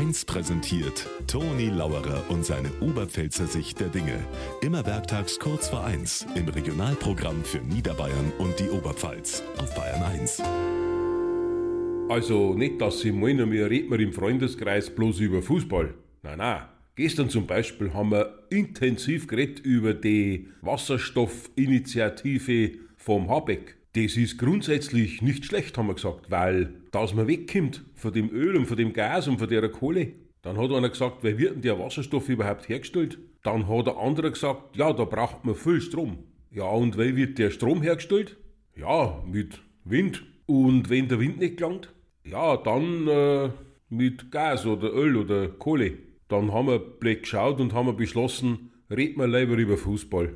1 präsentiert Toni Lauerer und seine Oberpfälzer Sicht der Dinge. Immer werktags kurz vor 1 im Regionalprogramm für Niederbayern und die Oberpfalz auf Bayern 1. Also nicht, dass Sie meinen, wir reden im Freundeskreis bloß über Fußball. Nein, nein. Gestern zum Beispiel haben wir intensiv geredet über die Wasserstoffinitiative vom Habeck. Das ist grundsätzlich nicht schlecht, haben wir gesagt, weil, dass man wegkommt von dem Öl und von dem Gas und von der Kohle. Dann hat einer gesagt, wer wird denn der Wasserstoff überhaupt hergestellt? Dann hat der andere gesagt, ja, da braucht man viel Strom. Ja, und wie wird der Strom hergestellt? Ja, mit Wind. Und wenn der Wind nicht gelangt? Ja, dann äh, mit Gas oder Öl oder Kohle. Dann haben wir blöd geschaut und haben beschlossen, reden wir lieber über Fußball.